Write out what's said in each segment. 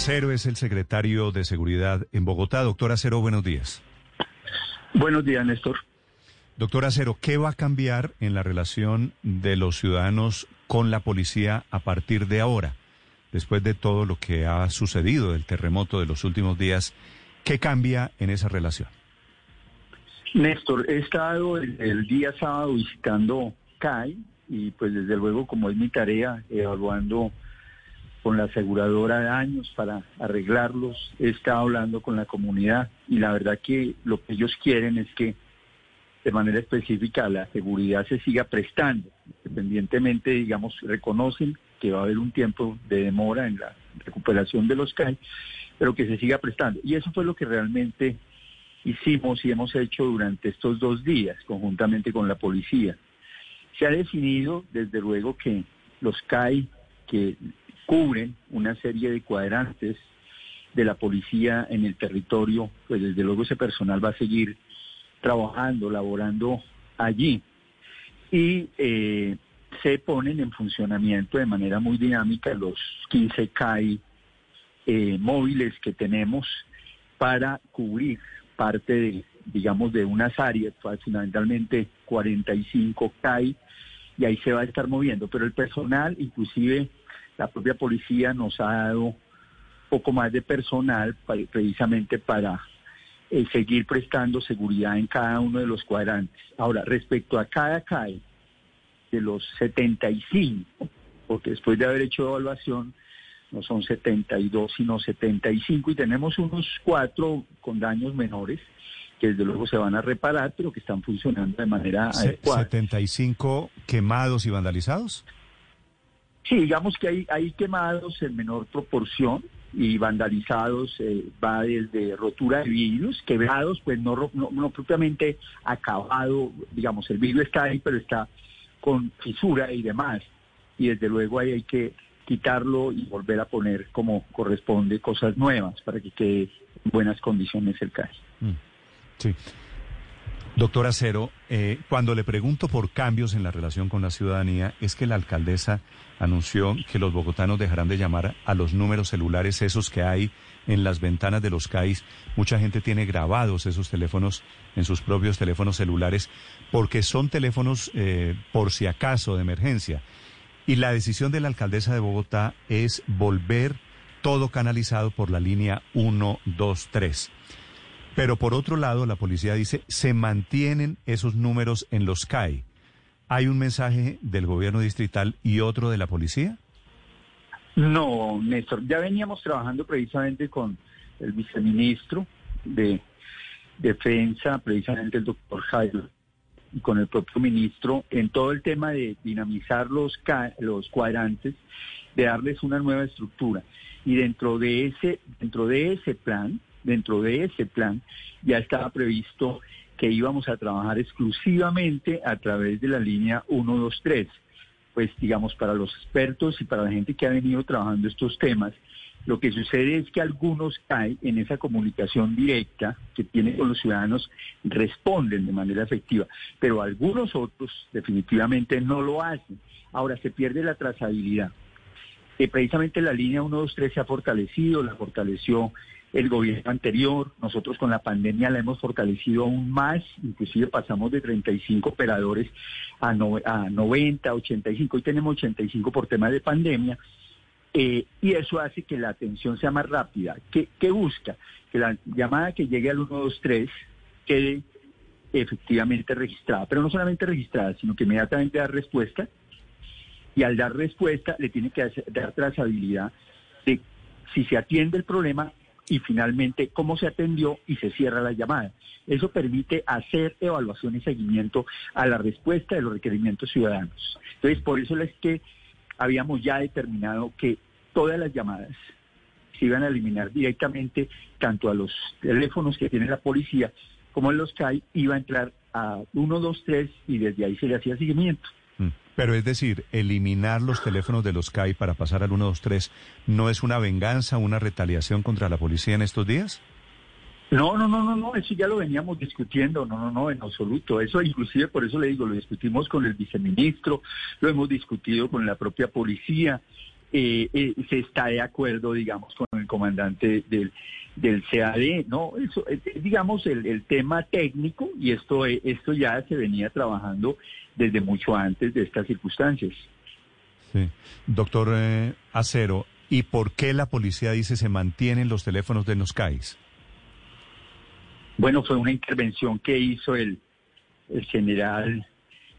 Acero es el secretario de Seguridad en Bogotá. Doctor Acero, buenos días. Buenos días, Néstor. Doctor Acero, ¿qué va a cambiar en la relación de los ciudadanos con la policía a partir de ahora? Después de todo lo que ha sucedido del terremoto de los últimos días, ¿qué cambia en esa relación? Néstor, he estado el, día sábado visitando CAI y pues desde luego como es mi tarea evaluando con la aseguradora daños para arreglarlos, he estado hablando con la comunidad y la verdad que lo que ellos quieren es que de manera específica la seguridad se siga prestando, independientemente, digamos, reconocen que va a haber un tiempo de demora en la recuperación de los CAI, pero que se siga prestando. Y eso fue lo que realmente hicimos y hemos hecho durante estos dos días, conjuntamente con la policía. Se ha definido, desde luego, que los CAI que cubren una serie de cuadrantes de la policía en el territorio, pues desde luego ese personal va a seguir trabajando, laborando allí. Y eh, se ponen en funcionamiento de manera muy dinámica los 15 CAI eh, móviles que tenemos para cubrir parte de, digamos, de unas áreas, fundamentalmente 45 CAI, y ahí se va a estar moviendo. Pero el personal, inclusive la propia policía nos ha dado poco más de personal precisamente para eh, seguir prestando seguridad en cada uno de los cuadrantes. Ahora, respecto a cada CAE, de los 75, porque después de haber hecho evaluación, no son 72, sino 75, y tenemos unos cuatro con daños menores, que desde luego se van a reparar, pero que están funcionando de manera adecuada. ¿75 quemados y vandalizados? Sí, digamos que hay, hay quemados en menor proporción y vandalizados eh, va desde rotura de vidrios, quebrados, pues no, no, propiamente acabado, digamos, el vidrio está ahí, pero está con fisura y demás. Y desde luego ahí hay que quitarlo y volver a poner como corresponde cosas nuevas para que quede en buenas condiciones el caso. Mm, sí. Doctor Acero, eh, cuando le pregunto por cambios en la relación con la ciudadanía, es que la alcaldesa anunció que los bogotanos dejarán de llamar a los números celulares esos que hay en las ventanas de los CAIs. Mucha gente tiene grabados esos teléfonos en sus propios teléfonos celulares porque son teléfonos eh, por si acaso de emergencia. Y la decisión de la alcaldesa de Bogotá es volver todo canalizado por la línea 123. Pero por otro lado, la policía dice, se mantienen esos números en los CAI. ¿Hay un mensaje del gobierno distrital y otro de la policía? No, Néstor, ya veníamos trabajando precisamente con el viceministro de Defensa, precisamente el doctor Jairo, y con el propio ministro en todo el tema de dinamizar los, los cuadrantes, de darles una nueva estructura. Y dentro de ese, dentro de ese plan, dentro de ese plan ya estaba previsto que íbamos a trabajar exclusivamente a través de la línea 123. Pues digamos, para los expertos y para la gente que ha venido trabajando estos temas, lo que sucede es que algunos caen en esa comunicación directa que tienen con los ciudadanos, responden de manera efectiva, pero algunos otros definitivamente no lo hacen. Ahora se pierde la trazabilidad. Eh, precisamente la línea 123 se ha fortalecido, la fortaleció el gobierno anterior. Nosotros con la pandemia la hemos fortalecido aún más, inclusive pasamos de 35 operadores a, a 90, 85, hoy tenemos 85 por tema de pandemia. Eh, y eso hace que la atención sea más rápida. ¿Qué, ¿Qué, busca? Que la llamada que llegue al 123 quede efectivamente registrada, pero no solamente registrada, sino que inmediatamente da respuesta y al dar respuesta le tiene que dar trazabilidad de si se atiende el problema y finalmente cómo se atendió y se cierra la llamada. Eso permite hacer evaluación y seguimiento a la respuesta de los requerimientos ciudadanos. Entonces, por eso es que habíamos ya determinado que todas las llamadas se iban a eliminar directamente tanto a los teléfonos que tiene la policía como a los hay, iba a entrar a 123 y desde ahí se le hacía seguimiento. Pero es decir, eliminar los teléfonos de los CAI para pasar al 123 no es una venganza, una retaliación contra la policía en estos días? No, no, no, no, no, eso ya lo veníamos discutiendo, no, no, no, en absoluto. Eso inclusive por eso le digo, lo discutimos con el viceministro, lo hemos discutido con la propia policía. eh, eh, se está de acuerdo, digamos, con el comandante del, del CAD, ¿no? Eso, es, digamos, el, el, tema técnico y esto, esto ya se venía trabajando desde mucho antes de estas circunstancias. Sí. Doctor eh, Acero, ¿y por qué la policía dice se mantienen los teléfonos de los CAIs? Bueno, fue una intervención que hizo el, el general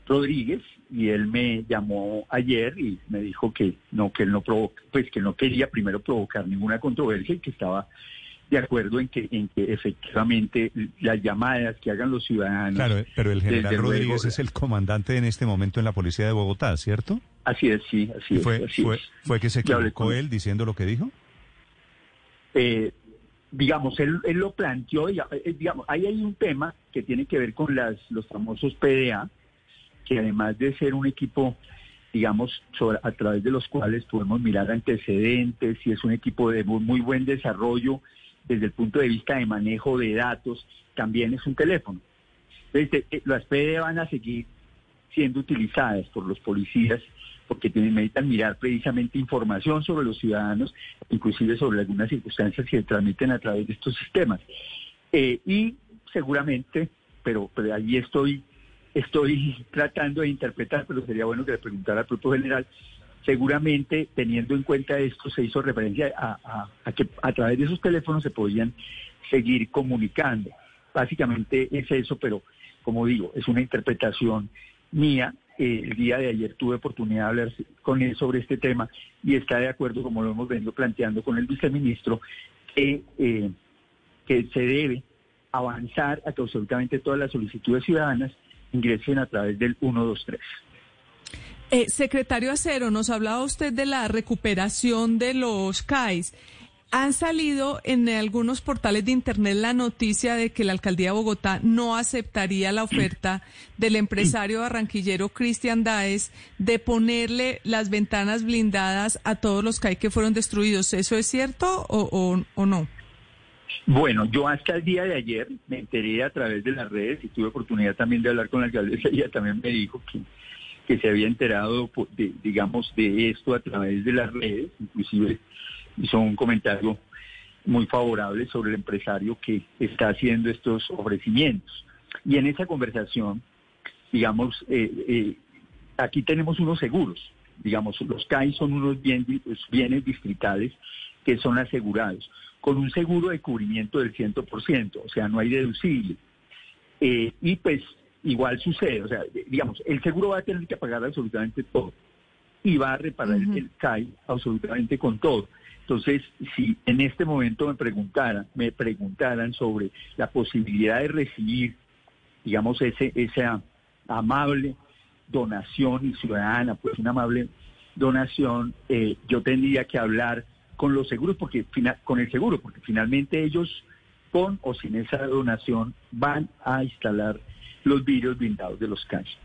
Rodríguez y él me llamó ayer y me dijo que no que él no provoca, pues que no quería primero provocar ninguna controversia y que estaba de acuerdo en que en que efectivamente las llamadas que hagan los ciudadanos Claro, pero el general Rodríguez es el comandante en este momento en la policía de Bogotá, ¿cierto? Así es, sí, así fue, es. Así fue, es. ¿Fue que se equivocó él diciendo lo que dijo? Eh, digamos, él, él, lo planteó, y, eh, digamos, ahí hay un tema que tiene que ver con las, los famosos PDA, que además de ser un equipo, digamos, sobre, a través de los cuales podemos mirar antecedentes y es un equipo de muy, muy buen desarrollo desde el punto de vista de manejo de datos, también es un teléfono. Entonces, eh, las PDA van a seguir siendo utilizadas por los policías porque tienen, necesitan mirar precisamente información sobre los ciudadanos, inclusive sobre algunas circunstancias que se transmiten a través de estos sistemas. Eh, y seguramente, pero, pero allí estoy, estoy tratando de interpretar, pero sería bueno que le preguntara al propio general, seguramente teniendo en cuenta esto se hizo referencia a, que a través de esos teléfonos se podían seguir comunicando. Básicamente es eso, pero como digo, es una interpretación mía el día de ayer tuve oportunidad de hablar con él sobre este tema y está de acuerdo, como lo hemos venido planteando con el viceministro, que, eh, que se debe avanzar a que absolutamente todas las solicitudes ciudadanas ingresen a través del 123. Eh, secretario Acero, nos hablaba usted de la recuperación de los CAIs. Han salido en algunos portales de Internet la noticia de que la alcaldía de Bogotá no aceptaría la oferta del empresario barranquillero Cristian Daes de ponerle las ventanas blindadas a todos los CAI que fueron destruidos. ¿Eso es cierto o, no? Bueno, yo hasta el día de ayer me enteré a través de las redes y tuve oportunidad también de hablar con la alcaldesa y ella también me dijo que, que se había enterado, de, digamos, de esto a través de las redes, inclusive hizo un comentario muy favorable sobre el empresario que está haciendo estos ofrecimientos. Y en esa conversación, digamos, eh, eh, aquí tenemos unos seguros, digamos, los CAI son unos bien, bienes distritales que son asegurados, con un seguro de cubrimiento del 100%, o sea, no hay deducible. Eh, y pues igual sucede, o sea, digamos, el seguro va a tener que pagar absolutamente todo y va a reparar uh -huh. el CAI absolutamente con todo. Entonces, si en este momento me preguntaran, me preguntaran sobre la posibilidad de recibir, digamos, ese, esa amable donación y ciudadana, pues una amable donación, eh, yo tendría que hablar con los seguros, porque con el seguro, porque finalmente ellos, con o sin esa donación, van a instalar los vidrios blindados de los calles.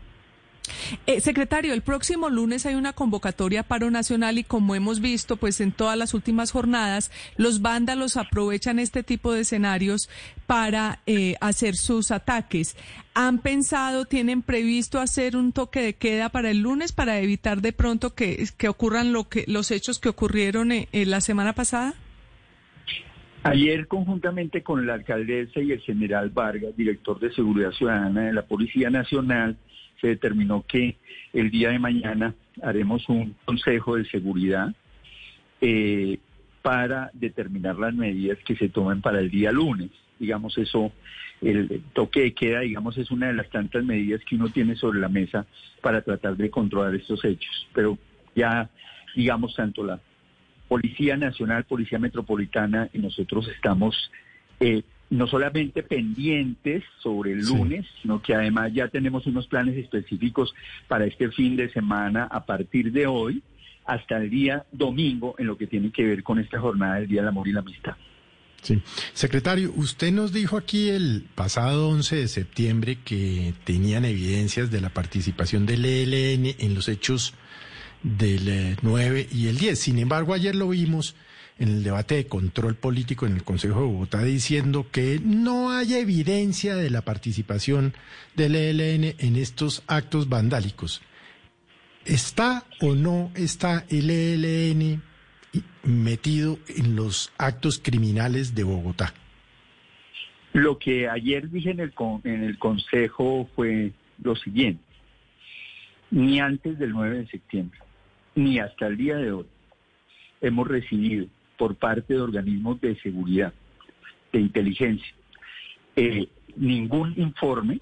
Eh, secretario, el próximo lunes hay una convocatoria paro nacional y como hemos visto, pues en todas las últimas jornadas, los vándalos aprovechan este tipo de escenarios para eh, hacer sus ataques. ¿Han pensado, tienen previsto hacer un toque de queda para el lunes para evitar de pronto que, que ocurran lo que, los hechos que ocurrieron eh, la semana pasada? Ayer, conjuntamente con la alcaldesa y el general Vargas, director de Seguridad Ciudadana de la Policía Nacional, se determinó que el día de mañana haremos un consejo de seguridad eh, para determinar las medidas que se tomen para el día lunes. Digamos, eso, el toque de queda, digamos, es una de las tantas medidas que uno tiene sobre la mesa para tratar de controlar estos hechos. Pero ya, digamos, tanto la Policía Nacional, Policía Metropolitana y nosotros estamos eh, no solamente pendientes sobre el lunes, sí. sino que además ya tenemos unos planes específicos para este fin de semana a partir de hoy hasta el día domingo en lo que tiene que ver con esta jornada del Día del Amor y la Amistad. Sí. Secretario, usted nos dijo aquí el pasado 11 de septiembre que tenían evidencias de la participación del ELN en los hechos del 9 y el 10. Sin embargo, ayer lo vimos en el debate de control político en el Consejo de Bogotá diciendo que no hay evidencia de la participación del ELN en estos actos vandálicos. ¿Está o no está el ELN metido en los actos criminales de Bogotá? Lo que ayer dije en el, en el Consejo fue lo siguiente. Ni antes del 9 de septiembre, ni hasta el día de hoy, hemos recibido por parte de organismos de seguridad, de inteligencia, eh, ningún informe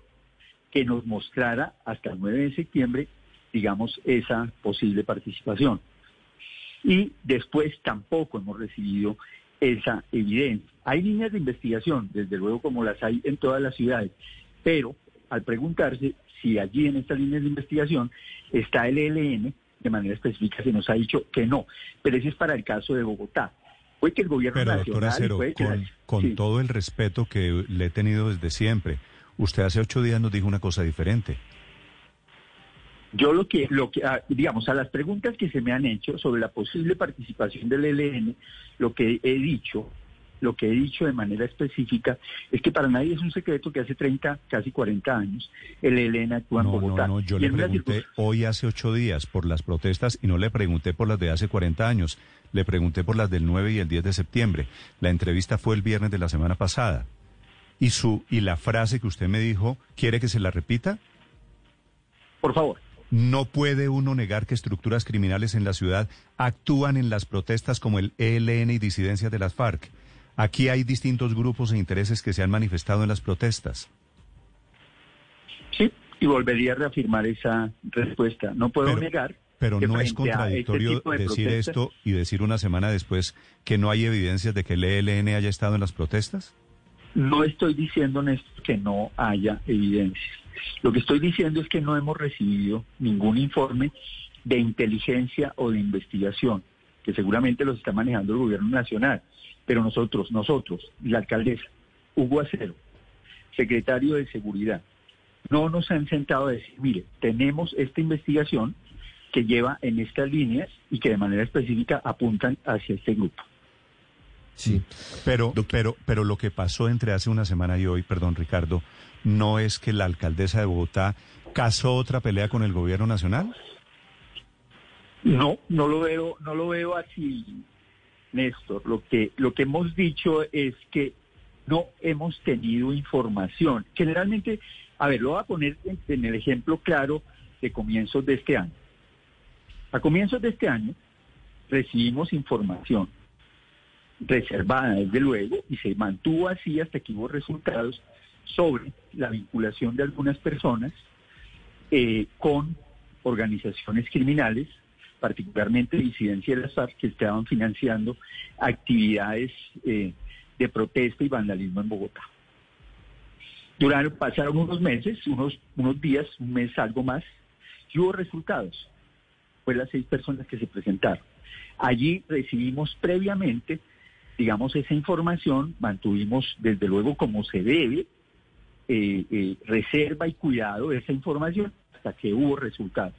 que nos mostrara hasta el 9 de septiembre, digamos, esa posible participación. Y después tampoco hemos recibido esa evidencia. Hay líneas de investigación, desde luego como las hay en todas las ciudades, pero al preguntarse si allí en estas líneas de investigación está el ELN, de manera específica se nos ha dicho que no, pero ese es para el caso de Bogotá. Fue que el gobierno pero, nacional... con, con todo el respeto que le he tenido desde siempre, usted hace ocho días nos dijo una cosa diferente. Yo lo que, lo que, ah, digamos, a las preguntas que se me han hecho sobre la posible participación del ELN, lo que he dicho, lo que he dicho de manera específica, es que para nadie es un secreto que hace 30, casi 40 años, el ELN actúa en Bogotá. No, no, yo le pregunté hoy hace ocho días por las protestas y no le pregunté por las de hace 40 años, le pregunté por las del 9 y el 10 de septiembre. La entrevista fue el viernes de la semana pasada. Y, su, y la frase que usted me dijo, ¿quiere que se la repita? Por favor. No puede uno negar que estructuras criminales en la ciudad actúan en las protestas como el ELN y disidencias de las FARC. Aquí hay distintos grupos e intereses que se han manifestado en las protestas. Sí, y volvería a reafirmar esa respuesta. No puedo negar. Pero no es este contradictorio decir esto y decir una semana después que no hay evidencias de que el ELN haya estado en las protestas. No estoy diciendo, Néstor, que no haya evidencias. Lo que estoy diciendo es que no hemos recibido ningún informe de inteligencia o de investigación, que seguramente los está manejando el gobierno nacional. Pero nosotros, nosotros, la alcaldesa, Hugo Acero, secretario de Seguridad, no nos han sentado a decir, mire, tenemos esta investigación que lleva en estas líneas y que de manera específica apuntan hacia este grupo. Sí, pero, pero, pero lo que pasó entre hace una semana y hoy, perdón Ricardo, ¿no es que la alcaldesa de Bogotá casó otra pelea con el gobierno nacional? No, no lo veo, no lo veo así, Néstor. Lo que, lo que hemos dicho es que no hemos tenido información. Generalmente, a ver, lo voy a poner en el ejemplo claro de comienzos de este año. A comienzos de este año recibimos información reservada, desde luego, y se mantuvo así hasta que hubo resultados sobre la vinculación de algunas personas eh, con organizaciones criminales, particularmente disidencia de las FARC, que estaban financiando actividades eh, de protesta y vandalismo en Bogotá. Durante, pasaron unos meses, unos, unos días, un mes, algo más, y hubo resultados. Fue las seis personas que se presentaron. Allí recibimos previamente digamos, esa información, mantuvimos desde luego como se debe, eh, eh, reserva y cuidado de esa información hasta que hubo resultados.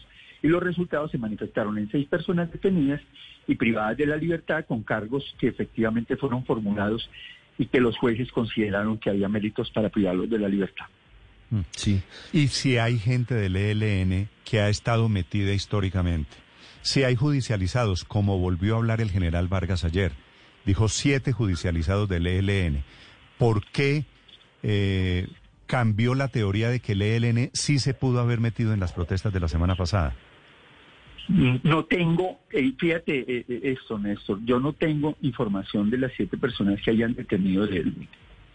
Y los resultados se manifestaron en seis personas detenidas y privadas de la libertad con cargos que efectivamente fueron formulados y que los jueces consideraron que había méritos para privarlos de la libertad. Mm, sí. Y si hay gente del ELN que ha estado metida históricamente, si hay judicializados, como volvió a hablar el general Vargas ayer, dijo siete judicializados del ELN. ¿Por qué eh, cambió la teoría de que el ELN sí se pudo haber metido en las protestas de la semana pasada? No tengo, eh, fíjate eh, esto, Néstor, yo no tengo información de las siete personas que hayan detenido el ELN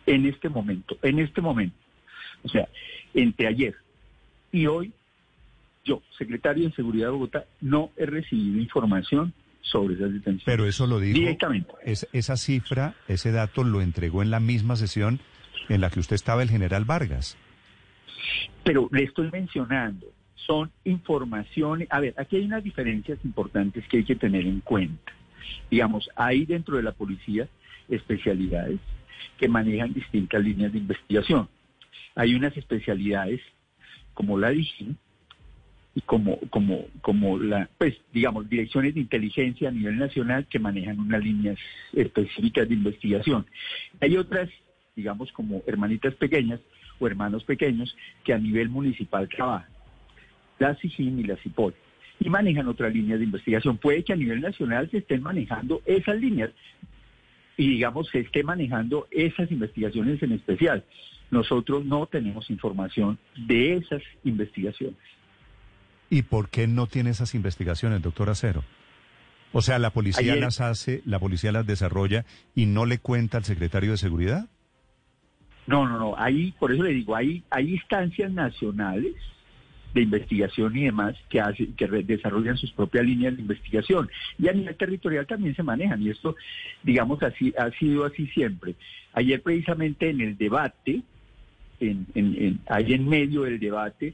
en este momento, en este momento. O sea, entre ayer y hoy, yo, secretario de Seguridad de Bogotá, no he recibido información sobre esas detenciones. Pero eso lo dijo. Directamente. esa cifra, ese dato lo entregó en la misma sesión en la que usted estaba el general Vargas. Pero le estoy mencionando, son informaciones. A ver, aquí hay unas diferencias importantes que hay que tener en cuenta. Digamos, hay dentro de la policía especialidades que manejan distintas líneas de investigación. Hay unas especialidades como la DIGIN, y como, como, como la, pues, digamos, direcciones de inteligencia a nivel nacional que manejan unas líneas específicas de investigación. Hay otras, digamos, como hermanitas pequeñas o hermanos pequeños que a nivel municipal trabajan, la SIGIN y la CIPOL. y manejan otras líneas de investigación. Puede que a nivel nacional se estén manejando esas líneas y digamos se esté manejando esas investigaciones en especial. Nosotros no tenemos información de esas investigaciones. ¿Y por qué no tiene esas investigaciones, doctor Acero? O sea, la policía las hace, la policía las desarrolla y no le cuenta al secretario de Seguridad. No, no, no. Ahí, por eso le digo, hay, hay instancias nacionales de investigación y demás que hacen, que desarrollan sus propias líneas de investigación. Y a nivel territorial también se manejan. Y esto, digamos, así ha sido así siempre. Ayer precisamente en el debate, en, en, ahí en medio del debate,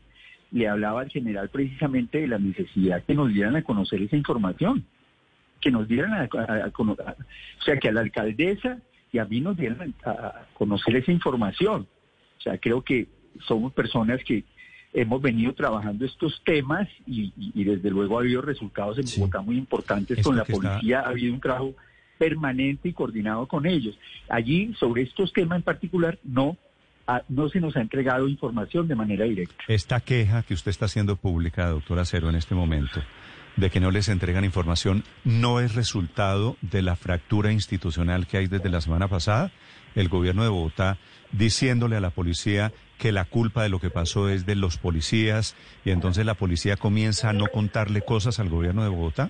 le hablaba al general precisamente de la necesidad que nos dieran a conocer esa información que nos dieran a, conocer, o sea, que a la alcaldesa y a mí nos dieran a, conocer esa información. O sea, creo que somos personas que hemos venido trabajando estos temas y, desde luego ha habido resultados en Bogotá muy importantes con la policía, ha habido un trabajo permanente y coordinado con ellos. Allí, sobre estos temas en particular, no no se nos ha entregado información de manera directa. Esta queja que usted está haciendo pública, doctora Cero, en este momento, de que no les entregan información no es resultado de la fractura institucional que hay desde la semana pasada. El gobierno de Bogotá diciéndole a la policía que la culpa de lo que pasó es de los policías y entonces la policía comienza a no contarle cosas al gobierno de Bogotá.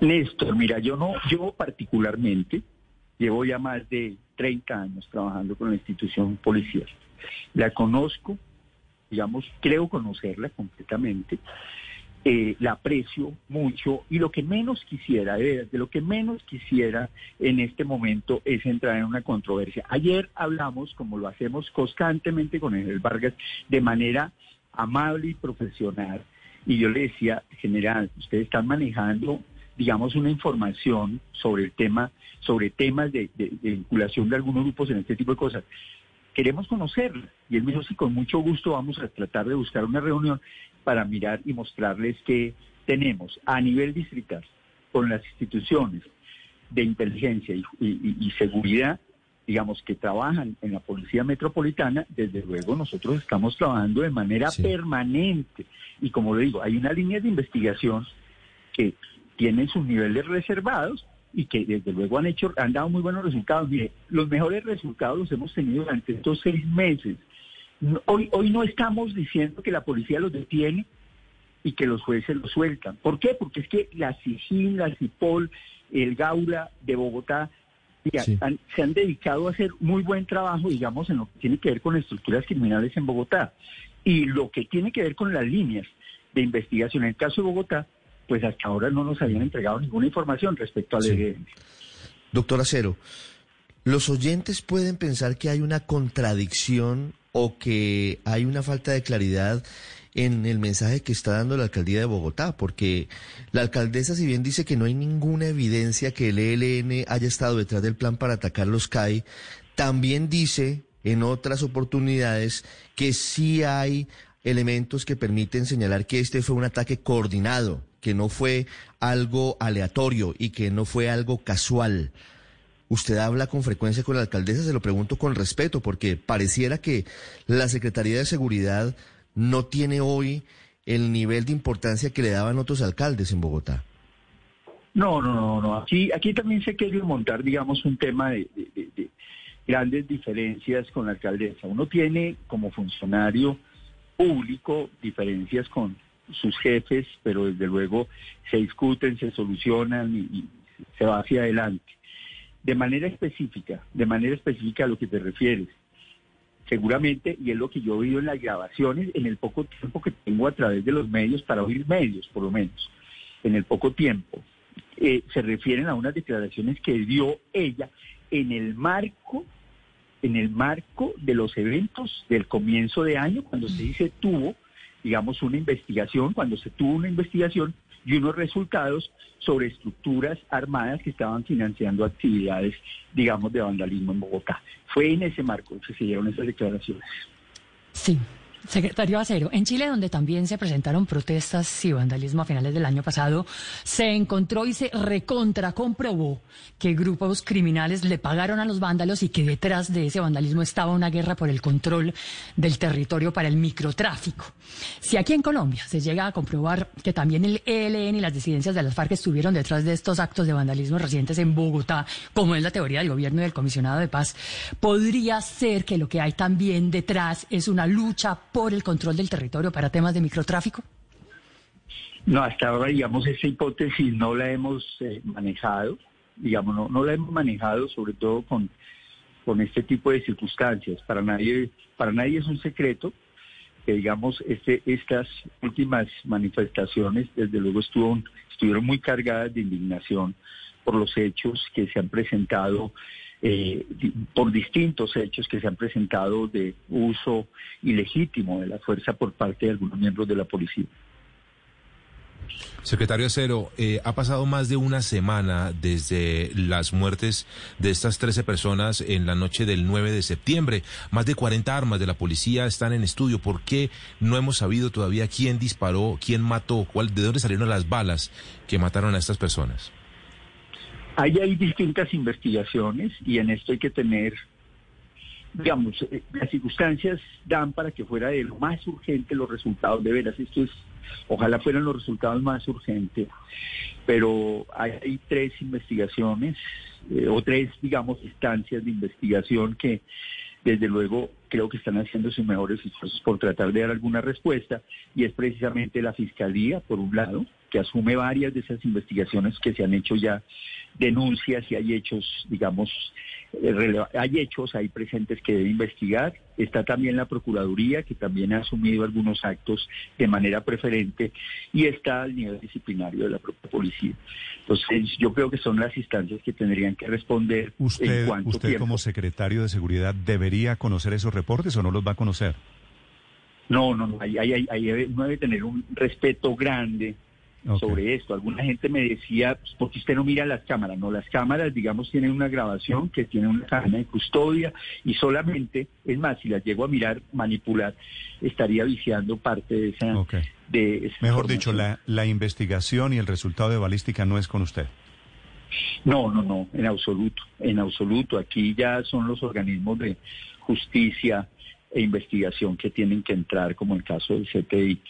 Néstor, mira, yo no, yo particularmente llevo ya más de 30 años trabajando con la institución policial. La conozco, digamos, creo conocerla completamente. Eh, la aprecio mucho y lo que menos quisiera, de, lo que menos quisiera en este momento es entrar en una controversia. Ayer hablamos, como lo hacemos constantemente con el Vargas, de manera amable y profesional, y yo le decía, general, ustedes están manejando, digamos, una información sobre el tema, sobre temas de, de vinculación de algunos grupos en este tipo de cosas queremos conocerla. Y él me dijo, sí, con mucho gusto vamos a tratar de buscar una reunión para mirar y mostrarles que tenemos a nivel distrital con las instituciones de inteligencia y, seguridad, digamos, que trabajan en la Policía Metropolitana, desde luego nosotros estamos trabajando de manera permanente. Y como le digo, hay una línea de investigación que tienen sus niveles reservados y que desde luego han hecho, han dado muy buenos resultados. Mire, los mejores resultados los hemos tenido durante estos seis meses. Hoy, hoy no estamos diciendo que la policía los detiene y que los jueces los sueltan. ¿Por qué? Porque es que la CIGIN, la CIPOL, el Gaula de Bogotá se han dedicado a hacer muy buen trabajo, digamos, en lo que tiene que ver con estructuras criminales en Bogotá. Y lo que tiene que ver con las líneas de investigación. En el caso de Bogotá, pues hasta ahora no nos habían entregado ninguna información respecto al sí. Doctor Acero, los oyentes pueden pensar que hay una contradicción o que hay una falta de claridad en el mensaje que está dando la alcaldía de Bogotá, porque la alcaldesa, si bien dice que no hay ninguna evidencia que el ELN haya estado detrás del plan para atacar los CAI, también dice en otras oportunidades que sí hay elementos que permiten señalar que este fue un ataque coordinado, que no fue algo aleatorio y que no fue algo casual. Usted habla con frecuencia con la alcaldesa, se lo pregunto con respeto, porque pareciera que la Secretaría de Seguridad no tiene hoy el nivel de importancia que le daban otros alcaldes en Bogotá. No, no, no, no. Aquí, aquí también se quiere montar, digamos, un tema de, grandes diferencias con la alcaldesa. Uno tiene como funcionario público diferencias con sus jefes, pero desde luego se discuten, se solucionan y se va hacia adelante de manera específica, de manera específica a lo que te refieres. Seguramente, y es lo que yo he oído en las grabaciones, en el poco tiempo que tengo a través de los medios, para oír medios por lo menos, en el poco tiempo, eh, se refieren a unas declaraciones que dio ella en el marco, en el marco de los eventos del comienzo de año, cuando se dice tuvo, digamos, una investigación, cuando se tuvo una investigación y unos resultados sobre estructuras armadas que estaban financiando actividades, digamos, de vandalismo en Bogotá. Fue en ese marco que se dieron esas declaraciones. Sí. Secretario Acero, en Chile, donde también se presentaron protestas y vandalismo a finales del año pasado, se encontró y se recontra comprobó que grupos criminales le pagaron a los vándalos y que detrás de ese vandalismo estaba una guerra por el control del territorio para el microtráfico. Si aquí en Colombia se llega a comprobar que también el ELN y las disidencias de las FARC estuvieron detrás de estos actos de vandalismo recientes en Bogotá, como es la teoría del gobierno y del comisionado de paz, podría ser que lo que hay también detrás es una lucha por el control del territorio para temas de microtráfico? No, hasta ahora, digamos, esa hipótesis no la hemos eh, manejado, digamos, no, no la hemos manejado, sobre todo con, con este tipo de circunstancias. Para nadie, para nadie es un secreto que, digamos, este, estas últimas manifestaciones, desde luego, estuvo, estuvieron muy cargadas de indignación por los hechos que se han presentado eh, por distintos hechos que se han presentado de uso ilegítimo de la fuerza por parte de algunos miembros de la policía. Secretario Acero, eh, ha pasado más de una semana desde las muertes de estas 13 personas en la noche del 9 de septiembre. Más de 40 armas de la policía están en estudio. ¿Por qué no hemos sabido todavía quién disparó, quién mató, cuál, de dónde salieron las balas que mataron a estas personas? Ahí hay distintas investigaciones y en esto hay que tener, digamos, eh, las circunstancias dan para que fuera de lo más urgente los resultados, de veras, esto es, ojalá fueran los resultados más urgentes, pero hay, tres investigaciones eh, o tres, digamos, instancias de investigación que desde luego creo que están haciendo sus mejores esfuerzos por tratar de dar alguna respuesta y es precisamente la Fiscalía, por un lado, que asume varias de esas investigaciones que se han hecho ya denuncias y hay hechos, digamos, eh, hay hechos ahí presentes que debe investigar. Está también la Procuraduría, que también ha asumido algunos actos de manera preferente, y está el nivel disciplinario de la propia policía. Entonces, yo creo que son las instancias que tendrían que responder. ¿Usted, en cuanto usted como secretario de Seguridad debería conocer esos reportes o no los va a conocer? No, no, no. Ahí, ahí, ahí uno debe tener un respeto grande sobre esto. Alguna gente me decía, pues, porque usted no mira las cámaras? No, las cámaras, digamos, tienen una grabación que tiene una cadena de custodia y solamente, es más, si las llego a mirar, manipular, estaría viciando parte de esa... De Mejor dicho, la, la investigación y el resultado de balística no es con usted. No, no, no, en absoluto, en absoluto. Aquí ya son los organismos de justicia e investigación que tienen que entrar, como el caso del CTI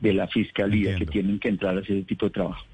de la fiscalía que tienen que entrar a hacer ese tipo de trabajo.